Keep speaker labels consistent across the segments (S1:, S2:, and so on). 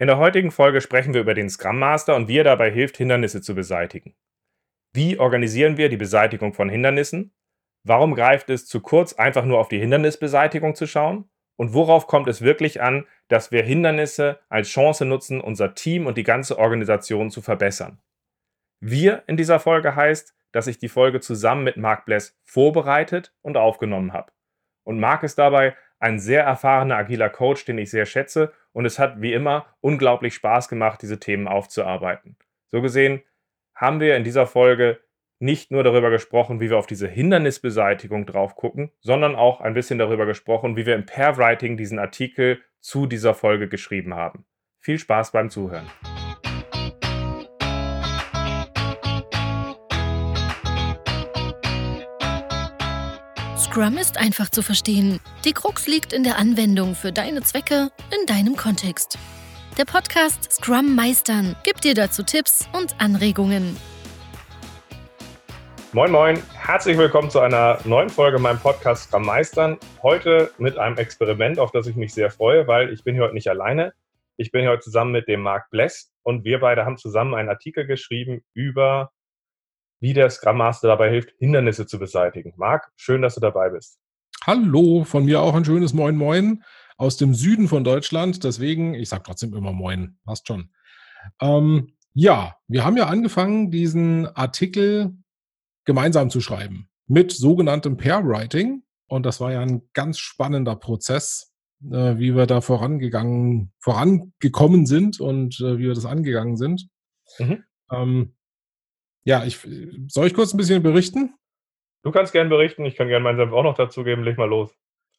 S1: In der heutigen Folge sprechen wir über den Scrum Master und wie er dabei hilft, Hindernisse zu beseitigen. Wie organisieren wir die Beseitigung von Hindernissen? Warum greift es zu kurz, einfach nur auf die Hindernisbeseitigung zu schauen? Und worauf kommt es wirklich an, dass wir Hindernisse als Chance nutzen, unser Team und die ganze Organisation zu verbessern? Wir in dieser Folge heißt, dass ich die Folge zusammen mit Mark Bless vorbereitet und aufgenommen habe. Und Mark ist dabei ein sehr erfahrener agiler Coach, den ich sehr schätze. Und es hat wie immer unglaublich Spaß gemacht, diese Themen aufzuarbeiten. So gesehen haben wir in dieser Folge nicht nur darüber gesprochen, wie wir auf diese Hindernisbeseitigung drauf gucken, sondern auch ein bisschen darüber gesprochen, wie wir im Pair-Writing diesen Artikel zu dieser Folge geschrieben haben. Viel Spaß beim Zuhören.
S2: Scrum ist einfach zu verstehen. Die Krux liegt in der Anwendung für deine Zwecke in deinem Kontext. Der Podcast Scrum Meistern gibt dir dazu Tipps und Anregungen.
S1: Moin Moin, herzlich willkommen zu einer neuen Folge meinem Podcast Scrum Meistern. Heute mit einem Experiment, auf das ich mich sehr freue, weil ich bin hier heute nicht alleine. Ich bin hier heute zusammen mit dem Marc Bless und wir beide haben zusammen einen Artikel geschrieben über wie der Scrum Master dabei hilft, Hindernisse zu beseitigen. Marc, schön, dass du dabei bist.
S3: Hallo, von mir auch ein schönes Moin Moin aus dem Süden von Deutschland. Deswegen, ich sage trotzdem immer Moin, passt schon. Ähm, ja, wir haben ja angefangen, diesen Artikel gemeinsam zu schreiben mit sogenanntem Pair Writing. Und das war ja ein ganz spannender Prozess, äh, wie wir da vorangegangen, vorangekommen sind und äh, wie wir das angegangen sind. Mhm. Ähm, ja, ich, soll ich kurz ein bisschen berichten?
S1: Du kannst gerne berichten, ich kann gerne meinen Senf auch noch dazugeben. Leg mal los.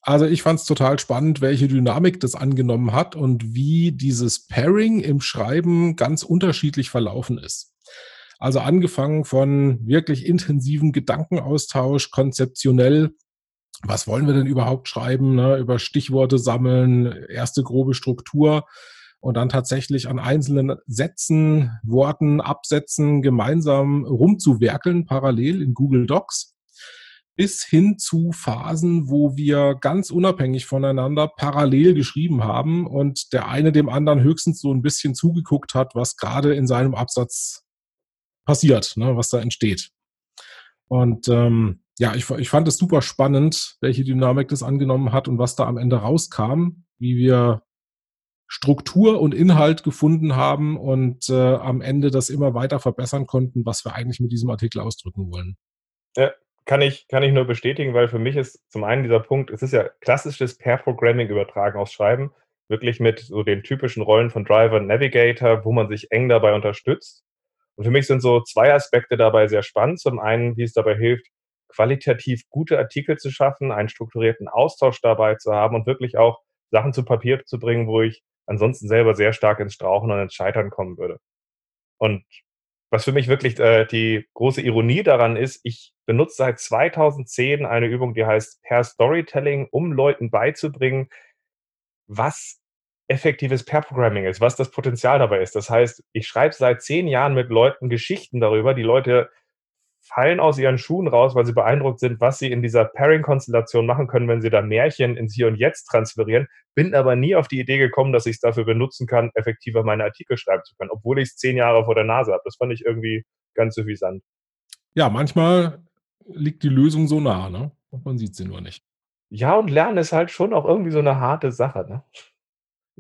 S3: Also ich fand es total spannend, welche Dynamik das angenommen hat und wie dieses Pairing im Schreiben ganz unterschiedlich verlaufen ist. Also angefangen von wirklich intensiven Gedankenaustausch, konzeptionell, was wollen wir denn überhaupt schreiben, ne? über Stichworte sammeln, erste grobe Struktur, und dann tatsächlich an einzelnen Sätzen, Worten, Absätzen gemeinsam rumzuwerkeln, parallel in Google Docs, bis hin zu Phasen, wo wir ganz unabhängig voneinander parallel geschrieben haben und der eine dem anderen höchstens so ein bisschen zugeguckt hat, was gerade in seinem Absatz passiert, ne, was da entsteht. Und ähm, ja, ich, ich fand es super spannend, welche Dynamik das angenommen hat und was da am Ende rauskam, wie wir Struktur und Inhalt gefunden haben und äh, am Ende das immer weiter verbessern konnten, was wir eigentlich mit diesem Artikel ausdrücken wollen.
S1: Ja, kann ich, kann ich nur bestätigen, weil für mich ist zum einen dieser Punkt, es ist ja klassisches Pair-Programming übertragen aus Schreiben, wirklich mit so den typischen Rollen von Driver und Navigator, wo man sich eng dabei unterstützt. Und für mich sind so zwei Aspekte dabei sehr spannend. Zum einen, wie es dabei hilft, qualitativ gute Artikel zu schaffen, einen strukturierten Austausch dabei zu haben und wirklich auch Sachen zu Papier zu bringen, wo ich ansonsten selber sehr stark ins Strauchen und ins Scheitern kommen würde. Und was für mich wirklich äh, die große Ironie daran ist, ich benutze seit 2010 eine Übung, die heißt Per Storytelling, um Leuten beizubringen, was effektives Pair-Programming ist, was das Potenzial dabei ist. Das heißt, ich schreibe seit zehn Jahren mit Leuten Geschichten darüber, die Leute fallen aus ihren Schuhen raus, weil sie beeindruckt sind, was sie in dieser Pairing-Konstellation machen können, wenn sie da Märchen ins Hier und Jetzt transferieren, bin aber nie auf die Idee gekommen, dass ich es dafür benutzen kann, effektiver meine Artikel schreiben zu können, obwohl ich es zehn Jahre vor der Nase habe. Das fand ich irgendwie ganz suffisant.
S3: Ja, manchmal liegt die Lösung so nah, ne? Und man sieht sie nur nicht.
S1: Ja, und Lernen ist halt schon auch irgendwie so eine harte Sache, ne?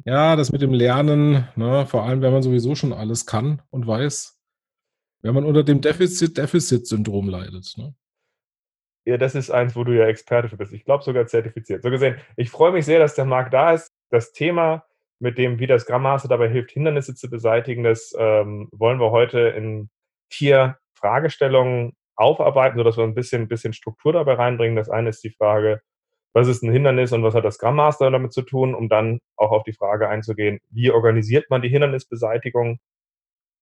S3: Ja, das mit dem Lernen, ne, vor allem wenn man sowieso schon alles kann und weiß, wenn man unter dem Defizit-Deficit-Syndrom leidet. Ne?
S1: Ja, das ist eins, wo du ja Experte für bist. Ich glaube sogar zertifiziert. So gesehen, ich freue mich sehr, dass der Markt da ist. Das Thema, mit dem, wie das Grammaster dabei hilft, Hindernisse zu beseitigen, das ähm, wollen wir heute in vier Fragestellungen aufarbeiten, sodass wir ein bisschen, bisschen Struktur dabei reinbringen. Das eine ist die Frage, was ist ein Hindernis und was hat das Scrum Master damit zu tun, um dann auch auf die Frage einzugehen, wie organisiert man die Hindernisbeseitigung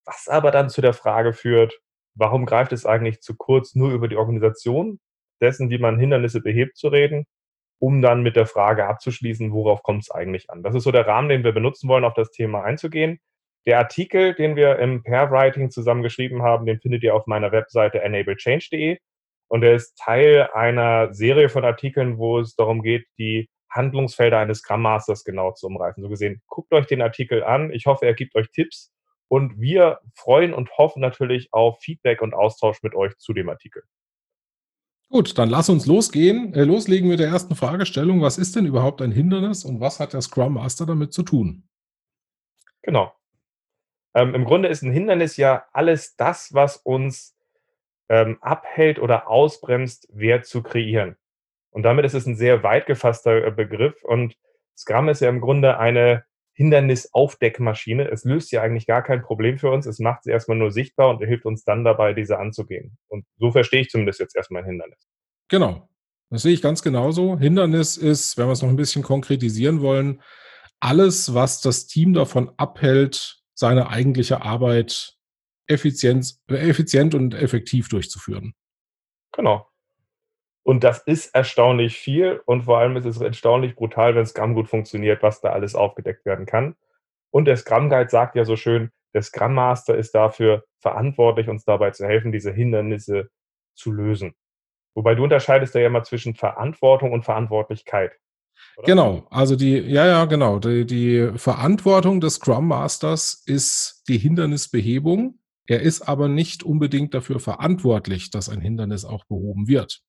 S1: was aber dann zu der Frage führt, warum greift es eigentlich zu kurz, nur über die Organisation dessen, wie man Hindernisse behebt, zu reden, um dann mit der Frage abzuschließen, worauf kommt es eigentlich an. Das ist so der Rahmen, den wir benutzen wollen, auf das Thema einzugehen. Der Artikel, den wir im Pair-Writing zusammengeschrieben haben, den findet ihr auf meiner Webseite enablechange.de und er ist Teil einer Serie von Artikeln, wo es darum geht, die Handlungsfelder eines Scrum genau zu umreißen. So gesehen, guckt euch den Artikel an. Ich hoffe, er gibt euch Tipps und wir freuen und hoffen natürlich auf Feedback und Austausch mit euch zu dem Artikel.
S3: Gut, dann lass uns losgehen, äh, loslegen mit der ersten Fragestellung. Was ist denn überhaupt ein Hindernis und was hat der Scrum Master damit zu tun?
S1: Genau. Ähm, Im Grunde ist ein Hindernis ja alles das, was uns ähm, abhält oder ausbremst, Wert zu kreieren. Und damit ist es ein sehr weit gefasster äh, Begriff und Scrum ist ja im Grunde eine Hindernisaufdeckmaschine. Es löst ja eigentlich gar kein Problem für uns. Es macht sie erstmal nur sichtbar und hilft uns dann dabei, diese anzugehen. Und so verstehe ich zumindest jetzt erstmal ein Hindernis.
S3: Genau. Das sehe ich ganz genauso. Hindernis ist, wenn wir es noch ein bisschen konkretisieren wollen, alles, was das Team davon abhält, seine eigentliche Arbeit effizient, effizient und effektiv durchzuführen.
S1: Genau. Und das ist erstaunlich viel und vor allem ist es erstaunlich brutal, wenn Scrum gut funktioniert, was da alles aufgedeckt werden kann. Und der Scrum Guide sagt ja so schön, der Scrum Master ist dafür verantwortlich, uns dabei zu helfen, diese Hindernisse zu lösen. Wobei du unterscheidest ja immer zwischen Verantwortung und Verantwortlichkeit.
S3: Oder? Genau, also die, ja, ja, genau. Die, die Verantwortung des Scrum Masters ist die Hindernisbehebung. Er ist aber nicht unbedingt dafür verantwortlich, dass ein Hindernis auch behoben wird.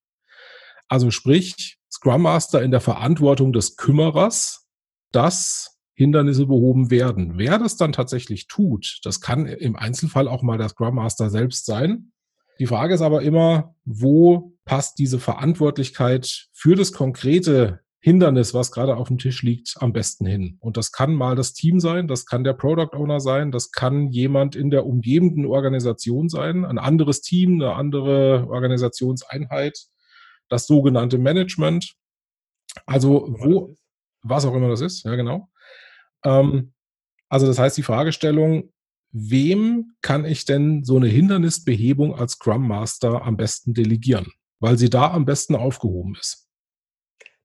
S3: Also sprich, Scrum Master in der Verantwortung des Kümmerers, dass Hindernisse behoben werden. Wer das dann tatsächlich tut, das kann im Einzelfall auch mal der Scrum Master selbst sein. Die Frage ist aber immer, wo passt diese Verantwortlichkeit für das konkrete Hindernis, was gerade auf dem Tisch liegt, am besten hin. Und das kann mal das Team sein, das kann der Product Owner sein, das kann jemand in der umgebenden Organisation sein, ein anderes Team, eine andere Organisationseinheit das sogenannte Management. Also wo, was auch immer das ist, ja genau. Ähm, also das heißt die Fragestellung, wem kann ich denn so eine Hindernisbehebung als Scrum Master am besten delegieren? Weil sie da am besten aufgehoben ist.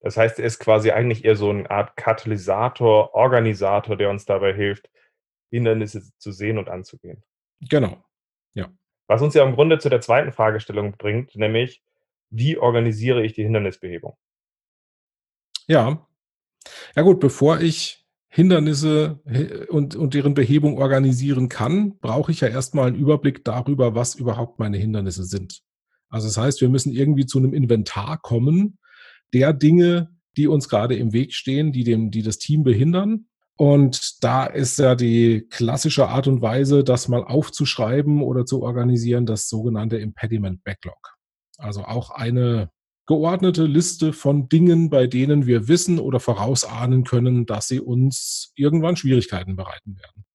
S1: Das heißt, er ist quasi eigentlich eher so eine Art Katalysator, Organisator, der uns dabei hilft, Hindernisse zu sehen und anzugehen.
S3: Genau, ja.
S1: Was uns ja im Grunde zu der zweiten Fragestellung bringt, nämlich, wie organisiere ich die Hindernisbehebung?
S3: Ja. Ja gut, bevor ich Hindernisse und, und deren Behebung organisieren kann, brauche ich ja erstmal einen Überblick darüber, was überhaupt meine Hindernisse sind. Also das heißt, wir müssen irgendwie zu einem Inventar kommen der Dinge, die uns gerade im Weg stehen, die dem, die das Team behindern. Und da ist ja die klassische Art und Weise, das mal aufzuschreiben oder zu organisieren, das sogenannte Impediment Backlog. Also auch eine geordnete Liste von Dingen, bei denen wir wissen oder vorausahnen können, dass sie uns irgendwann Schwierigkeiten bereiten werden.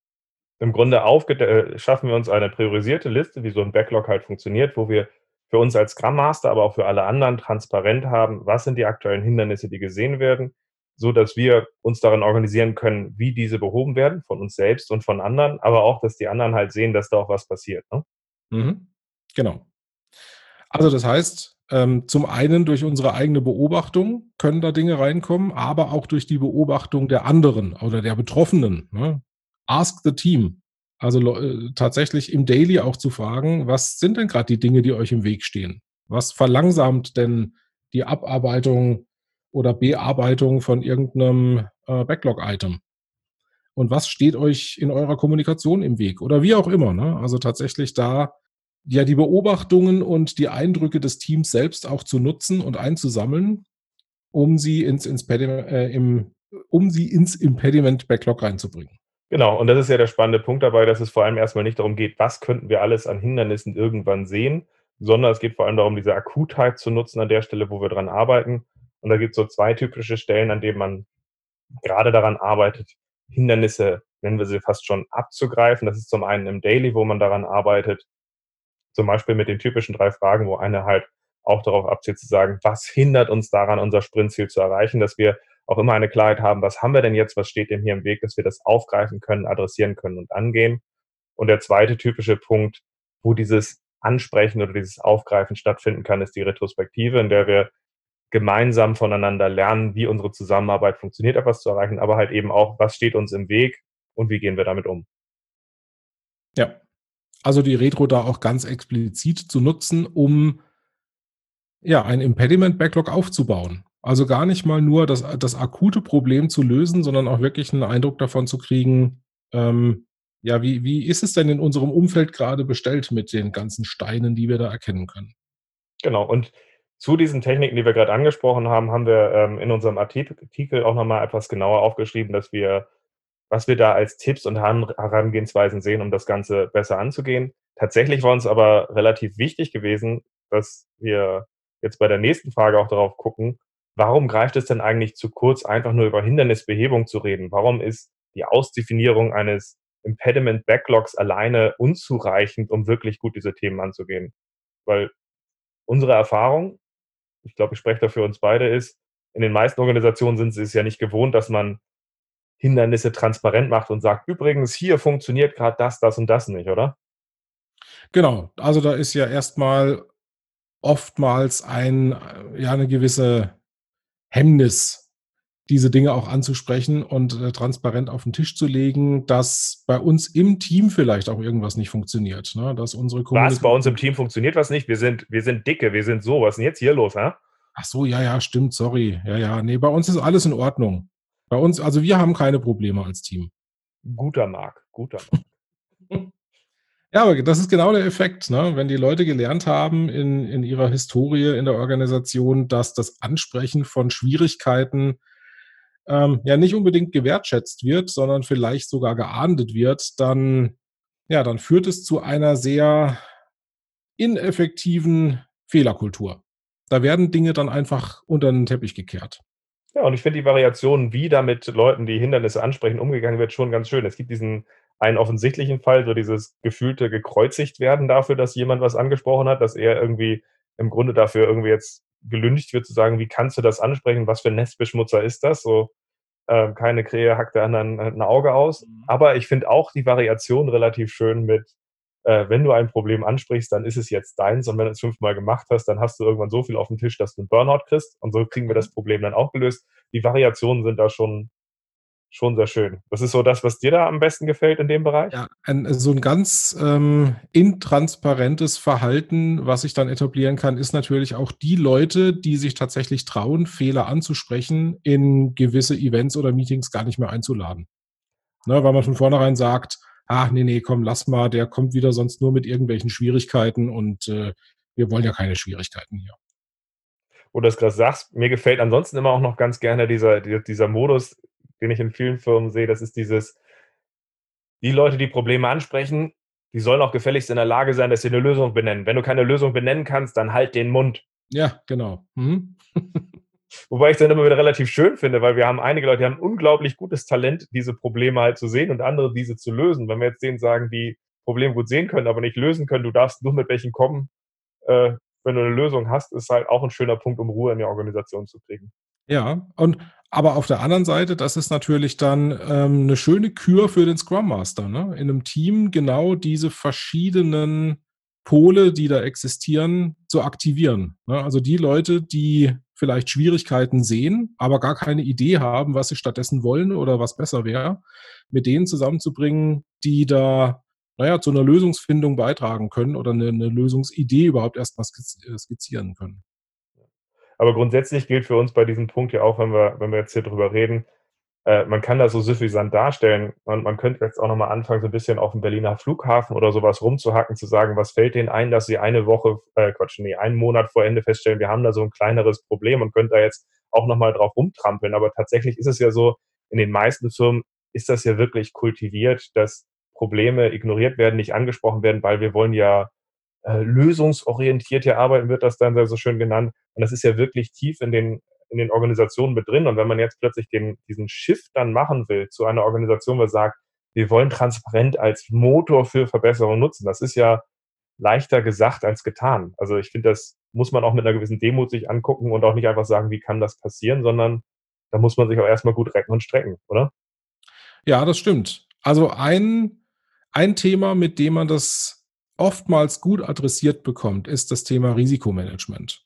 S1: Im Grunde äh, schaffen wir uns eine priorisierte Liste, wie so ein Backlog halt funktioniert, wo wir für uns als Scrum Master, aber auch für alle anderen transparent haben, was sind die aktuellen Hindernisse, die gesehen werden, so dass wir uns darin organisieren können, wie diese behoben werden, von uns selbst und von anderen, aber auch, dass die anderen halt sehen, dass da auch was passiert. Ne?
S3: Mhm. Genau. Also das heißt, ähm, zum einen durch unsere eigene Beobachtung können da Dinge reinkommen, aber auch durch die Beobachtung der anderen oder der Betroffenen. Ne? Ask the team. Also äh, tatsächlich im Daily auch zu fragen, was sind denn gerade die Dinge, die euch im Weg stehen? Was verlangsamt denn die Abarbeitung oder Bearbeitung von irgendeinem äh, Backlog-Item? Und was steht euch in eurer Kommunikation im Weg? Oder wie auch immer. Ne? Also tatsächlich da ja die Beobachtungen und die Eindrücke des Teams selbst auch zu nutzen und einzusammeln, um sie ins, Impediment, äh, im, um sie ins Impediment Backlog reinzubringen.
S1: Genau, und das ist ja der spannende Punkt dabei, dass es vor allem erstmal nicht darum geht, was könnten wir alles an Hindernissen irgendwann sehen, sondern es geht vor allem darum, diese Akutheit zu nutzen an der Stelle, wo wir dran arbeiten. Und da gibt es so zwei typische Stellen, an denen man gerade daran arbeitet, Hindernisse, nennen wir sie fast schon, abzugreifen. Das ist zum einen im Daily, wo man daran arbeitet, zum Beispiel mit den typischen drei Fragen, wo eine halt auch darauf abzielt zu sagen, was hindert uns daran, unser Sprintziel zu erreichen, dass wir auch immer eine Klarheit haben, was haben wir denn jetzt, was steht denn hier im Weg, dass wir das aufgreifen können, adressieren können und angehen. Und der zweite typische Punkt, wo dieses Ansprechen oder dieses Aufgreifen stattfinden kann, ist die Retrospektive, in der wir gemeinsam voneinander lernen, wie unsere Zusammenarbeit funktioniert, etwas zu erreichen, aber halt eben auch, was steht uns im Weg und wie gehen wir damit um.
S3: Ja, also die Retro da auch ganz explizit zu nutzen, um ja ein Impediment-Backlog aufzubauen. Also gar nicht mal nur das, das akute Problem zu lösen, sondern auch wirklich einen Eindruck davon zu kriegen, ähm, ja, wie, wie ist es denn in unserem Umfeld gerade bestellt mit den ganzen Steinen, die wir da erkennen können?
S1: Genau. Und zu diesen Techniken, die wir gerade angesprochen haben, haben wir ähm, in unserem Artikel auch nochmal etwas genauer aufgeschrieben, dass wir, was wir da als Tipps und Herangehensweisen sehen, um das Ganze besser anzugehen. Tatsächlich war uns aber relativ wichtig gewesen, dass wir jetzt bei der nächsten Frage auch darauf gucken, warum greift es denn eigentlich zu kurz, einfach nur über Hindernisbehebung zu reden? Warum ist die Ausdefinierung eines Impediment Backlogs alleine unzureichend, um wirklich gut diese Themen anzugehen? Weil unsere Erfahrung, ich glaube, ich spreche da für uns beide, ist, in den meisten Organisationen sind sie es ja nicht gewohnt, dass man Hindernisse transparent macht und sagt, übrigens, hier funktioniert gerade das, das und das nicht, oder?
S3: Genau, also da ist ja erstmal oftmals ein, ja, eine gewisse Hemmnis, diese Dinge auch anzusprechen und äh, transparent auf den Tisch zu legen, dass bei uns im Team vielleicht auch irgendwas nicht funktioniert. Ne? Dass unsere
S1: was, bei uns im Team funktioniert was nicht? Wir sind, wir sind dicke, wir sind so. Was ist denn jetzt hier los, hä?
S3: Ach so, ja, ja, stimmt, sorry. Ja, ja, nee, bei uns ist alles in Ordnung. Bei uns, also wir haben keine Probleme als Team.
S1: Guter Mark, guter Mark.
S3: Ja, aber das ist genau der Effekt, ne? wenn die Leute gelernt haben in, in ihrer Historie in der Organisation, dass das Ansprechen von Schwierigkeiten ähm, ja nicht unbedingt gewertschätzt wird, sondern vielleicht sogar geahndet wird, dann, ja, dann führt es zu einer sehr ineffektiven Fehlerkultur. Da werden Dinge dann einfach unter den Teppich gekehrt.
S1: Ja, und ich finde die Variationen, wie da mit Leuten, die Hindernisse ansprechen, umgegangen wird, schon ganz schön. Es gibt diesen einen offensichtlichen Fall, so dieses gefühlte gekreuzigt werden dafür, dass jemand was angesprochen hat, dass er irgendwie im Grunde dafür irgendwie jetzt gelüncht wird, zu sagen, wie kannst du das ansprechen, was für ein Nestbeschmutzer ist das? So, ähm, keine Krähe hackt der anderen ein Auge aus. Mhm. Aber ich finde auch die Variation relativ schön mit, äh, wenn du ein Problem ansprichst, dann ist es jetzt deins und wenn du es fünfmal gemacht hast, dann hast du irgendwann so viel auf dem Tisch, dass du einen Burnout kriegst und so kriegen wir das mhm. Problem dann auch gelöst. Die Variationen sind da schon schon sehr schön. Das ist so das, was dir da am besten gefällt in dem Bereich?
S3: Ja, ein, so ein ganz ähm, intransparentes Verhalten, was ich dann etablieren kann, ist natürlich auch die Leute, die sich tatsächlich trauen, Fehler anzusprechen, in gewisse Events oder Meetings gar nicht mehr einzuladen. Ne, weil man von vornherein sagt, ach nee, nee, komm, lass mal, der kommt wieder sonst nur mit irgendwelchen Schwierigkeiten und äh, wir wollen ja keine Schwierigkeiten hier.
S1: Wo du das gerade sagst, mir gefällt ansonsten immer auch noch ganz gerne dieser, dieser Modus, den ich in vielen Firmen sehe, das ist dieses, die Leute, die Probleme ansprechen, die sollen auch gefälligst in der Lage sein, dass sie eine Lösung benennen. Wenn du keine Lösung benennen kannst, dann halt den Mund.
S3: Ja, genau. Mhm.
S1: Wobei ich dann immer wieder relativ schön finde, weil wir haben einige Leute, die haben unglaublich gutes Talent, diese Probleme halt zu sehen und andere diese zu lösen. Wenn wir jetzt denen sagen, die Probleme gut sehen können, aber nicht lösen können, du darfst nur mit welchen kommen, äh, wenn du eine Lösung hast, ist halt auch ein schöner Punkt, um Ruhe in die Organisation zu kriegen.
S3: Ja, und aber auf der anderen Seite, das ist natürlich dann ähm, eine schöne Kür für den Scrum Master, ne? In einem Team genau diese verschiedenen Pole, die da existieren, zu aktivieren. Ne? Also die Leute, die vielleicht Schwierigkeiten sehen, aber gar keine Idee haben, was sie stattdessen wollen oder was besser wäre, mit denen zusammenzubringen, die da, naja, zu einer Lösungsfindung beitragen können oder eine, eine Lösungsidee überhaupt erstmal skizzieren können.
S1: Aber grundsätzlich gilt für uns bei diesem Punkt ja auch, wenn wir, wenn wir jetzt hier drüber reden, äh, man kann das so suffisant darstellen. Man, man könnte jetzt auch nochmal anfangen, so ein bisschen auf dem Berliner Flughafen oder sowas rumzuhacken, zu sagen, was fällt denen ein, dass sie eine Woche, äh, Quatsch, nee, einen Monat vor Ende feststellen, wir haben da so ein kleineres Problem und könnt da jetzt auch nochmal drauf rumtrampeln. Aber tatsächlich ist es ja so, in den meisten Firmen ist das ja wirklich kultiviert, dass Probleme ignoriert werden, nicht angesprochen werden, weil wir wollen ja äh, lösungsorientiert hier arbeiten, wird das dann so schön genannt. Und das ist ja wirklich tief in den, in den Organisationen mit drin. Und wenn man jetzt plötzlich den, diesen Shift dann machen will zu einer Organisation, wo sagt, wir wollen transparent als Motor für Verbesserung nutzen, das ist ja leichter gesagt als getan. Also ich finde, das muss man auch mit einer gewissen Demut sich angucken und auch nicht einfach sagen, wie kann das passieren, sondern da muss man sich auch erstmal gut recken und strecken, oder?
S3: Ja, das stimmt. Also ein, ein Thema, mit dem man das oftmals gut adressiert bekommt, ist das Thema Risikomanagement.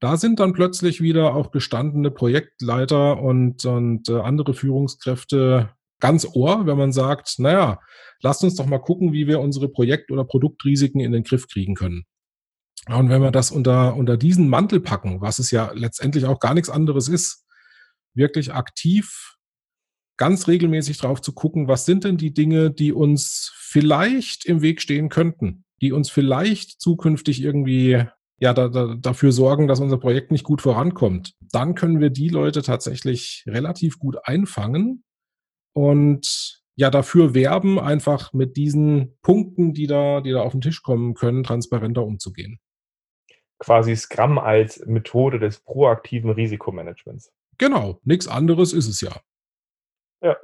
S3: Da sind dann plötzlich wieder auch gestandene Projektleiter und, und äh, andere Führungskräfte ganz ohr, wenn man sagt, naja, lasst uns doch mal gucken, wie wir unsere Projekt- oder Produktrisiken in den Griff kriegen können. Und wenn wir das unter, unter diesen Mantel packen, was es ja letztendlich auch gar nichts anderes ist, wirklich aktiv ganz regelmäßig drauf zu gucken, was sind denn die Dinge, die uns vielleicht im Weg stehen könnten, die uns vielleicht zukünftig irgendwie ja, da, da, dafür sorgen, dass unser Projekt nicht gut vorankommt. Dann können wir die Leute tatsächlich relativ gut einfangen und ja, dafür werben, einfach mit diesen Punkten, die da, die da auf den Tisch kommen können, transparenter umzugehen.
S1: Quasi Scrum als Methode des proaktiven Risikomanagements.
S3: Genau, nichts anderes ist es ja.
S1: Ja.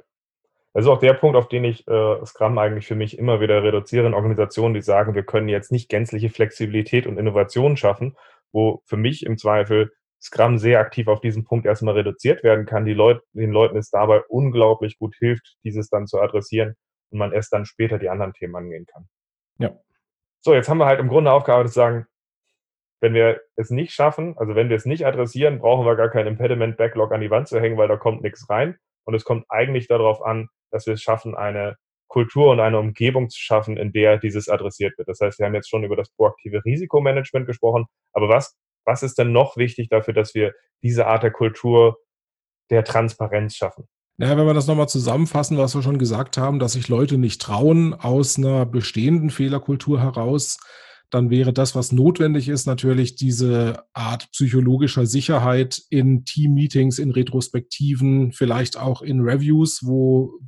S1: Das ist auch der Punkt, auf den ich äh, Scrum eigentlich für mich immer wieder reduziere in Organisationen, die sagen, wir können jetzt nicht gänzliche Flexibilität und Innovation schaffen, wo für mich im Zweifel Scrum sehr aktiv auf diesen Punkt erstmal reduziert werden kann, die Leut den Leuten es dabei unglaublich gut hilft, dieses dann zu adressieren und man erst dann später die anderen Themen angehen kann.
S3: Ja.
S1: So, jetzt haben wir halt im Grunde aufgearbeitet zu sagen, wenn wir es nicht schaffen, also wenn wir es nicht adressieren, brauchen wir gar kein Impediment Backlog an die Wand zu hängen, weil da kommt nichts rein. Und es kommt eigentlich darauf an, dass wir es schaffen, eine Kultur und eine Umgebung zu schaffen, in der dieses adressiert wird. Das heißt, wir haben jetzt schon über das proaktive Risikomanagement gesprochen. Aber was, was ist denn noch wichtig dafür, dass wir diese Art der Kultur der Transparenz schaffen?
S3: Naja, wenn wir das nochmal zusammenfassen, was wir schon gesagt haben, dass sich Leute nicht trauen, aus einer bestehenden Fehlerkultur heraus dann wäre das, was notwendig ist, natürlich diese Art psychologischer Sicherheit in Team-Meetings, in Retrospektiven, vielleicht auch in Reviews, wo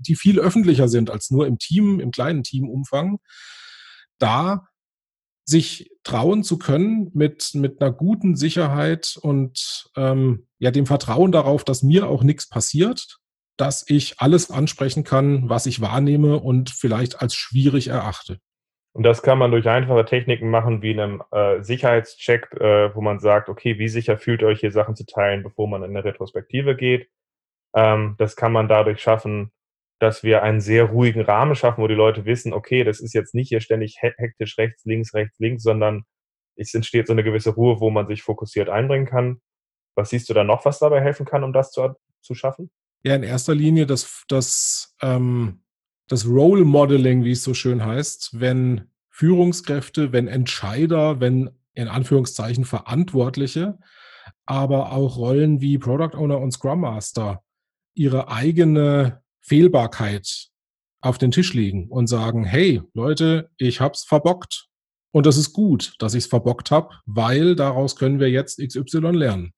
S3: die viel öffentlicher sind als nur im Team, im kleinen Teamumfang. Da sich trauen zu können mit, mit einer guten Sicherheit und ähm, ja dem Vertrauen darauf, dass mir auch nichts passiert, dass ich alles ansprechen kann, was ich wahrnehme und vielleicht als schwierig erachte.
S1: Und das kann man durch einfache Techniken machen, wie einem äh, Sicherheitscheck, äh, wo man sagt, okay, wie sicher fühlt euch hier Sachen zu teilen, bevor man in eine Retrospektive geht. Ähm, das kann man dadurch schaffen, dass wir einen sehr ruhigen Rahmen schaffen, wo die Leute wissen, okay, das ist jetzt nicht hier ständig hektisch rechts, links, rechts, links, sondern es entsteht so eine gewisse Ruhe, wo man sich fokussiert einbringen kann. Was siehst du da noch, was dabei helfen kann, um das zu, zu schaffen?
S3: Ja, in erster Linie das, das ähm, das Role Modeling, wie es so schön heißt, wenn Führungskräfte, wenn Entscheider, wenn in Anführungszeichen Verantwortliche, aber auch Rollen wie Product Owner und Scrum Master ihre eigene Fehlbarkeit auf den Tisch legen und sagen, hey Leute, ich hab's verbockt. Und das ist gut, dass ich es verbockt habe, weil daraus können wir jetzt XY lernen.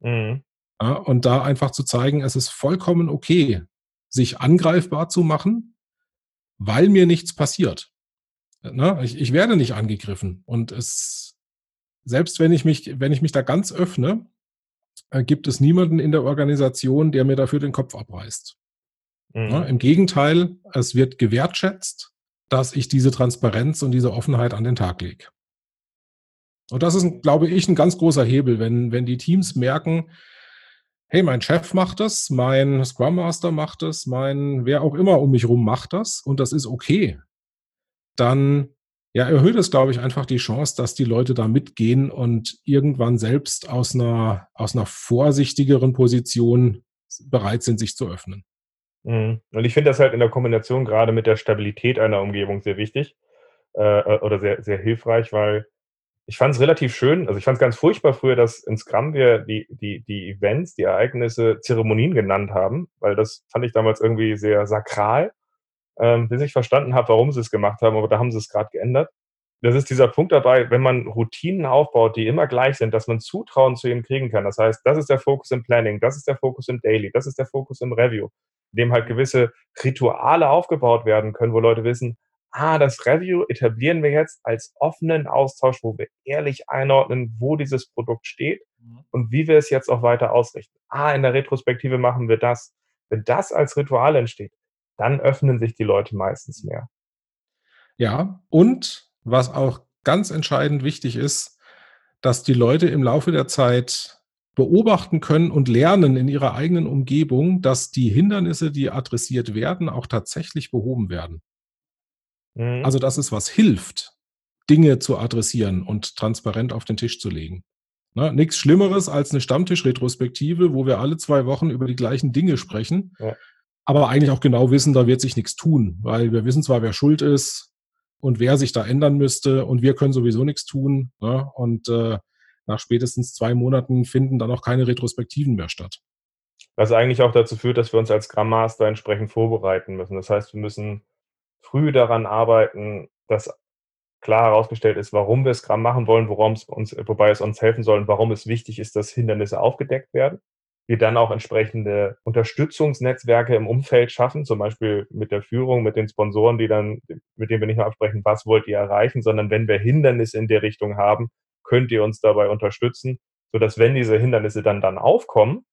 S3: Mhm. Ja, und da einfach zu zeigen, es ist vollkommen okay, sich angreifbar zu machen, weil mir nichts passiert. Na, ich, ich werde nicht angegriffen. Und es, selbst wenn ich mich, wenn ich mich da ganz öffne, äh, gibt es niemanden in der Organisation, der mir dafür den Kopf abreißt. Mhm. Na, Im Gegenteil, es wird gewertschätzt, dass ich diese Transparenz und diese Offenheit an den Tag lege. Und das ist, glaube ich, ein ganz großer Hebel, wenn, wenn die Teams merken, hey, mein Chef macht das, mein Scrum Master macht das, mein wer auch immer um mich rum macht das und das ist okay, dann ja, erhöht es, glaube ich, einfach die Chance, dass die Leute da mitgehen und irgendwann selbst aus einer, aus einer vorsichtigeren Position bereit sind, sich zu öffnen.
S1: Mhm. Und ich finde das halt in der Kombination gerade mit der Stabilität einer Umgebung sehr wichtig äh, oder sehr, sehr hilfreich, weil ich fand es relativ schön, also ich fand es ganz furchtbar früher, dass in Scrum wir die, die, die Events, die Ereignisse Zeremonien genannt haben, weil das fand ich damals irgendwie sehr sakral, ähm, bis ich verstanden habe, warum sie es gemacht haben, aber da haben sie es gerade geändert. Das ist dieser Punkt dabei, wenn man Routinen aufbaut, die immer gleich sind, dass man Zutrauen zu ihnen kriegen kann. Das heißt, das ist der Fokus im Planning, das ist der Fokus im Daily, das ist der Fokus im Review, in dem halt gewisse Rituale aufgebaut werden können, wo Leute wissen, ah, das Review etablieren wir jetzt als offenen Austausch, wo wir ehrlich einordnen, wo dieses Produkt steht mhm. und wie wir es jetzt auch weiter ausrichten. Ah, in der Retrospektive machen wir das. Wenn das als Ritual entsteht, dann öffnen sich die Leute meistens mhm. mehr.
S3: Ja, und was auch ganz entscheidend wichtig ist, dass die Leute im Laufe der Zeit beobachten können und lernen in ihrer eigenen Umgebung, dass die Hindernisse, die adressiert werden, auch tatsächlich behoben werden. Mhm. Also, dass es was hilft, Dinge zu adressieren und transparent auf den Tisch zu legen. Ne, Nichts Schlimmeres als eine Stammtisch-Retrospektive, wo wir alle zwei Wochen über die gleichen Dinge sprechen, ja. aber eigentlich auch genau wissen, da wird sich nichts tun, weil wir wissen zwar, wer schuld ist und wer sich da ändern müsste und wir können sowieso nichts tun. Ne? Und äh, nach spätestens zwei Monaten finden dann auch keine Retrospektiven mehr statt.
S1: Was eigentlich auch dazu führt, dass wir uns als Scrum Master entsprechend vorbereiten müssen. Das heißt, wir müssen früh daran arbeiten, dass klar herausgestellt ist, warum wir Scrum machen wollen, worum es uns, wobei es uns helfen soll und warum es wichtig ist, dass Hindernisse aufgedeckt werden. Wir dann auch entsprechende Unterstützungsnetzwerke im Umfeld schaffen, zum Beispiel mit der Führung, mit den Sponsoren, die dann, mit denen wir nicht nur absprechen, was wollt ihr erreichen, sondern wenn wir Hindernisse in der Richtung haben, könnt ihr uns dabei unterstützen, sodass wenn diese Hindernisse dann dann aufkommen,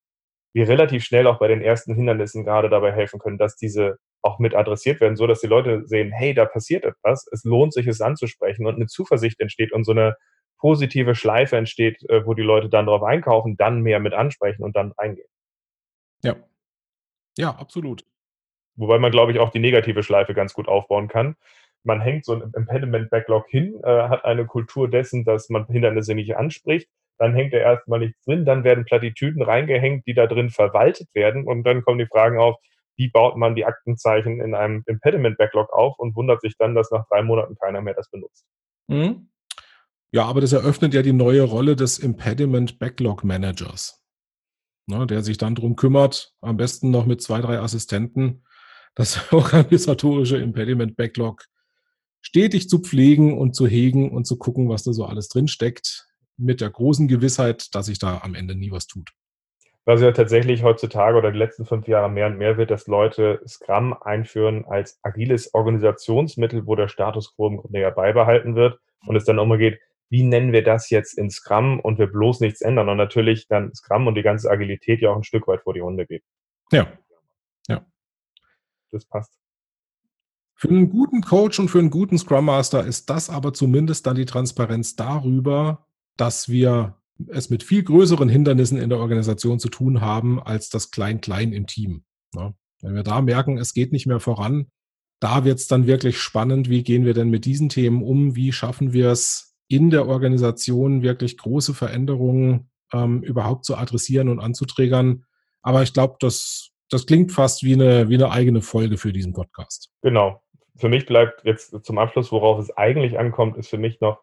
S1: wir relativ schnell auch bei den ersten Hindernissen gerade dabei helfen können, dass diese auch mit adressiert werden, so dass die Leute sehen, hey, da passiert etwas, es lohnt sich, es anzusprechen und eine Zuversicht entsteht und so eine positive Schleife entsteht, äh, wo die Leute dann drauf einkaufen, dann mehr mit ansprechen und dann eingehen.
S3: Ja. Ja, absolut.
S1: Wobei man, glaube ich, auch die negative Schleife ganz gut aufbauen kann. Man hängt so ein Impediment-Backlog hin, äh, hat eine Kultur dessen, dass man Hindernisse nicht anspricht, dann hängt er erstmal nichts drin, dann werden Plattitüden reingehängt, die da drin verwaltet werden und dann kommen die Fragen auf, wie baut man die Aktenzeichen in einem Impediment-Backlog auf und wundert sich dann, dass nach drei Monaten keiner mehr das benutzt.
S3: Mhm. Ja, aber das eröffnet ja die neue Rolle des Impediment Backlog Managers, ne, der sich dann darum kümmert, am besten noch mit zwei, drei Assistenten, das organisatorische Impediment Backlog stetig zu pflegen und zu hegen und zu gucken, was da so alles drin steckt mit der großen Gewissheit, dass sich da am Ende nie was tut.
S1: Was ja tatsächlich heutzutage oder die letzten fünf Jahre mehr und mehr wird, dass Leute Scrum einführen als agiles Organisationsmittel, wo der Status quo im Grunde ja beibehalten wird und es dann immer geht, wie nennen wir das jetzt in Scrum und wir bloß nichts ändern und natürlich dann Scrum und die ganze Agilität ja auch ein Stück weit vor die Hunde geht.
S3: Ja. Ja.
S1: Das passt.
S3: Für einen guten Coach und für einen guten Scrum Master ist das aber zumindest dann die Transparenz darüber, dass wir es mit viel größeren Hindernissen in der Organisation zu tun haben als das Klein-Klein im Team. Ja, wenn wir da merken, es geht nicht mehr voran, da wird es dann wirklich spannend, wie gehen wir denn mit diesen Themen um, wie schaffen wir es in der Organisation wirklich große Veränderungen ähm, überhaupt zu adressieren und anzuträgern. Aber ich glaube, das, das klingt fast wie eine, wie eine eigene Folge für diesen Podcast.
S1: Genau. Für mich bleibt jetzt zum Abschluss, worauf es eigentlich ankommt, ist für mich noch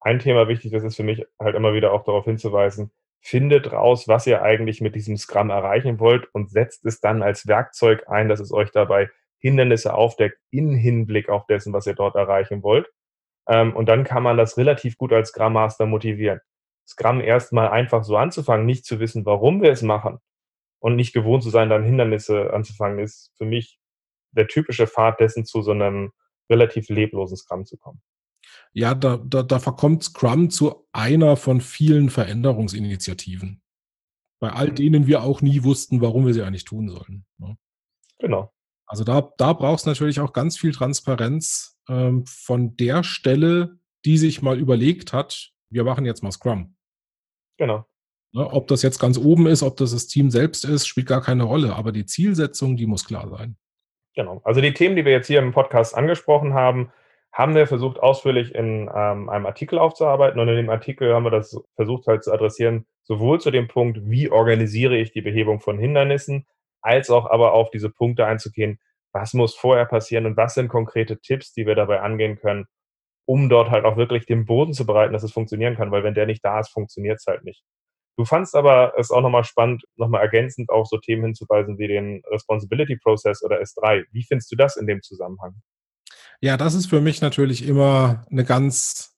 S1: ein Thema wichtig, das ist für mich halt immer wieder auch darauf hinzuweisen, findet raus, was ihr eigentlich mit diesem Scrum erreichen wollt und setzt es dann als Werkzeug ein, dass es euch dabei Hindernisse aufdeckt in Hinblick auf dessen, was ihr dort erreichen wollt. Ähm, und dann kann man das relativ gut als Scrum Master motivieren. Scrum erstmal einfach so anzufangen, nicht zu wissen, warum wir es machen und nicht gewohnt zu sein, dann Hindernisse anzufangen, ist für mich der typische Pfad dessen, zu so einem relativ leblosen Scrum zu kommen
S3: ja, da, da, da verkommt Scrum zu einer von vielen Veränderungsinitiativen. Bei all mhm. denen wir auch nie wussten, warum wir sie eigentlich tun sollen. Ne?
S1: Genau.
S3: Also da, da braucht es natürlich auch ganz viel Transparenz ähm, von der Stelle, die sich mal überlegt hat, wir machen jetzt mal Scrum.
S1: Genau.
S3: Ne, ob das jetzt ganz oben ist, ob das das Team selbst ist, spielt gar keine Rolle. Aber die Zielsetzung, die muss klar sein.
S1: Genau. Also die Themen, die wir jetzt hier im Podcast angesprochen haben, haben wir versucht, ausführlich in ähm, einem Artikel aufzuarbeiten. Und in dem Artikel haben wir das versucht halt zu adressieren, sowohl zu dem Punkt, wie organisiere ich die Behebung von Hindernissen, als auch aber auf diese Punkte einzugehen, was muss vorher passieren und was sind konkrete Tipps, die wir dabei angehen können, um dort halt auch wirklich den Boden zu bereiten, dass es funktionieren kann, weil wenn der nicht da ist, funktioniert es halt nicht. Du fandst aber es auch nochmal spannend, nochmal ergänzend auf so Themen hinzuweisen wie den Responsibility Process oder S3. Wie findest du das in dem Zusammenhang?
S3: Ja, das ist für mich natürlich immer eine ganz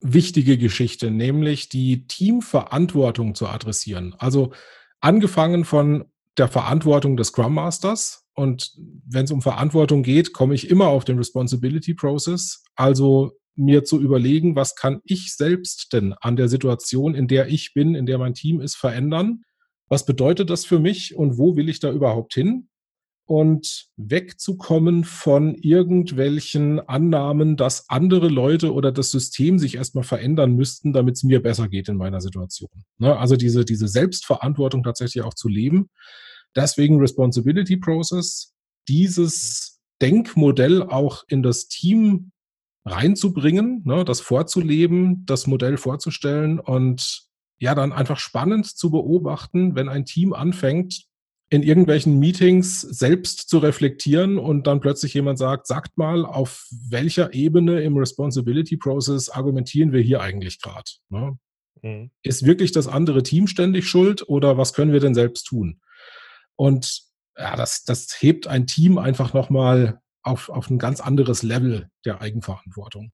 S3: wichtige Geschichte, nämlich die Teamverantwortung zu adressieren. Also angefangen von der Verantwortung des Scrum Masters. Und wenn es um Verantwortung geht, komme ich immer auf den Responsibility Process. Also mir zu überlegen, was kann ich selbst denn an der Situation, in der ich bin, in der mein Team ist, verändern? Was bedeutet das für mich und wo will ich da überhaupt hin? und wegzukommen von irgendwelchen Annahmen, dass andere Leute oder das System sich erstmal verändern müssten, damit es mir besser geht in meiner Situation. Ne? Also diese, diese Selbstverantwortung tatsächlich auch zu leben. Deswegen Responsibility Process, dieses Denkmodell auch in das Team reinzubringen, ne? das vorzuleben, das Modell vorzustellen und ja, dann einfach spannend zu beobachten, wenn ein Team anfängt, in irgendwelchen Meetings selbst zu reflektieren und dann plötzlich jemand sagt, sagt mal, auf welcher Ebene im Responsibility Process argumentieren wir hier eigentlich gerade? Ne? Mhm. Ist wirklich das andere Team ständig schuld oder was können wir denn selbst tun? Und ja, das, das hebt ein Team einfach nochmal auf, auf ein ganz anderes Level der Eigenverantwortung.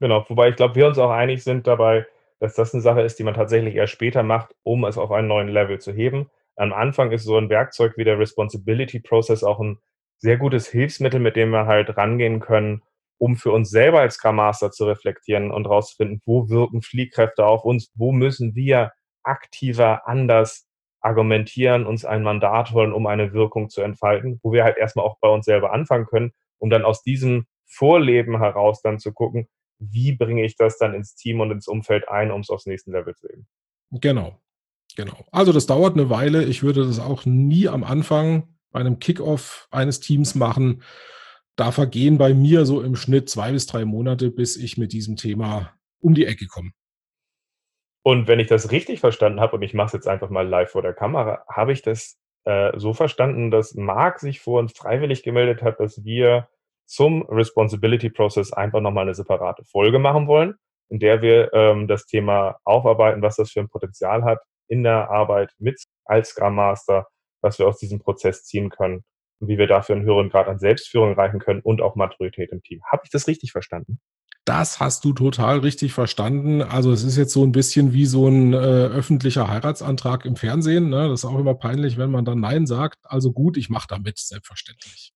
S1: Genau, wobei ich glaube, wir uns auch einig sind dabei, dass das eine Sache ist, die man tatsächlich erst später macht, um es auf einen neuen Level zu heben. Am Anfang ist so ein Werkzeug wie der Responsibility Process auch ein sehr gutes Hilfsmittel, mit dem wir halt rangehen können, um für uns selber als Scrum Master zu reflektieren und rauszufinden, wo wirken Fliehkräfte auf uns, wo müssen wir aktiver, anders argumentieren, uns ein Mandat holen, um eine Wirkung zu entfalten, wo wir halt erstmal auch bei uns selber anfangen können, um dann aus diesem Vorleben heraus dann zu gucken, wie bringe ich das dann ins Team und ins Umfeld ein, um es aufs nächste Level zu heben.
S3: Genau, genau. Also das dauert eine Weile. Ich würde das auch nie am Anfang bei einem Kickoff eines Teams machen. Da vergehen bei mir so im Schnitt zwei bis drei Monate, bis ich mit diesem Thema um die Ecke komme.
S1: Und wenn ich das richtig verstanden habe, und ich mache es jetzt einfach mal live vor der Kamera, habe ich das äh, so verstanden, dass Marc sich vor uns freiwillig gemeldet hat, dass wir zum Responsibility Process einfach nochmal eine separate Folge machen wollen, in der wir ähm, das Thema aufarbeiten, was das für ein Potenzial hat in der Arbeit mit als Scrum Master, was wir aus diesem Prozess ziehen können und wie wir dafür einen höheren Grad an Selbstführung erreichen können und auch Maturität im Team. Habe ich das richtig verstanden?
S3: Das hast du total richtig verstanden. Also es ist jetzt so ein bisschen wie so ein äh, öffentlicher Heiratsantrag im Fernsehen. Ne? Das ist auch immer peinlich, wenn man dann Nein sagt. Also gut, ich mache damit, selbstverständlich.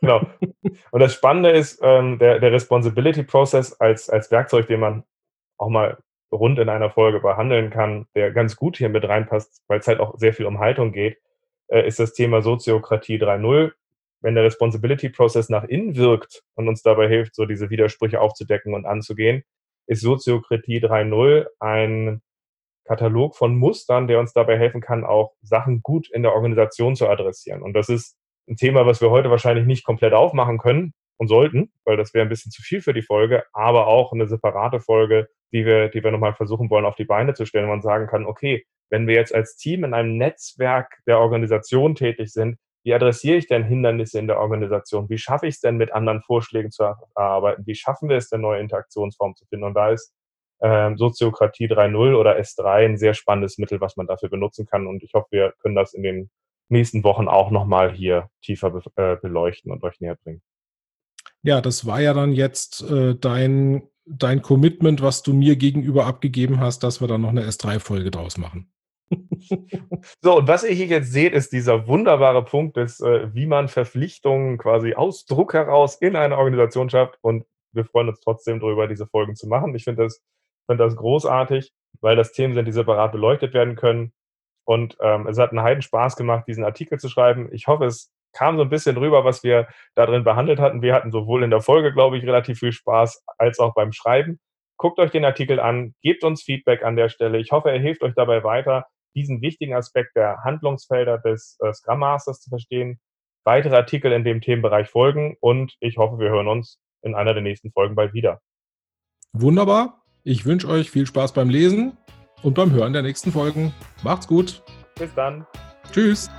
S1: Genau. Und das Spannende ist, ähm, der, der Responsibility Process als, als Werkzeug, den man auch mal rund in einer Folge behandeln kann, der ganz gut hier mit reinpasst, weil es halt auch sehr viel um Haltung geht, äh, ist das Thema Soziokratie 3.0 wenn der Responsibility Process nach innen wirkt und uns dabei hilft, so diese Widersprüche aufzudecken und anzugehen, ist Soziokratie 3.0 ein Katalog von Mustern, der uns dabei helfen kann, auch Sachen gut in der Organisation zu adressieren. Und das ist ein Thema, was wir heute wahrscheinlich nicht komplett aufmachen können und sollten, weil das wäre ein bisschen zu viel für die Folge, aber auch eine separate Folge, die wir, die wir nochmal versuchen wollen, auf die Beine zu stellen, wo man sagen kann, okay, wenn wir jetzt als Team in einem Netzwerk der Organisation tätig sind, wie adressiere ich denn Hindernisse in der Organisation? Wie schaffe ich es denn, mit anderen Vorschlägen zu arbeiten? Wie schaffen wir es denn, neue Interaktionsformen zu finden? Und da ist ähm, Soziokratie 3.0 oder S3 ein sehr spannendes Mittel, was man dafür benutzen kann. Und ich hoffe, wir können das in den nächsten Wochen auch nochmal hier tiefer be äh, beleuchten und euch näher bringen.
S3: Ja, das war ja dann jetzt äh, dein, dein Commitment, was du mir gegenüber abgegeben hast, dass wir dann noch eine S3-Folge draus machen.
S1: so, und was ihr hier jetzt seht, ist dieser wunderbare Punkt des, äh, wie man Verpflichtungen quasi aus Druck heraus in eine Organisation schafft. Und wir freuen uns trotzdem darüber, diese Folgen zu machen. Ich finde das, find das großartig, weil das Themen sind, die separat beleuchtet werden können. Und ähm, es hat einen Heiden Spaß gemacht, diesen Artikel zu schreiben. Ich hoffe, es kam so ein bisschen rüber, was wir da drin behandelt hatten. Wir hatten sowohl in der Folge, glaube ich, relativ viel Spaß, als auch beim Schreiben. Guckt euch den Artikel an, gebt uns Feedback an der Stelle. Ich hoffe, er hilft euch dabei weiter diesen wichtigen Aspekt der Handlungsfelder des äh, Scrum Masters zu verstehen. Weitere Artikel in dem Themenbereich folgen und ich hoffe, wir hören uns in einer der nächsten Folgen bald wieder.
S3: Wunderbar. Ich wünsche euch viel Spaß beim Lesen und beim Hören der nächsten Folgen. Macht's gut.
S1: Bis dann.
S3: Tschüss.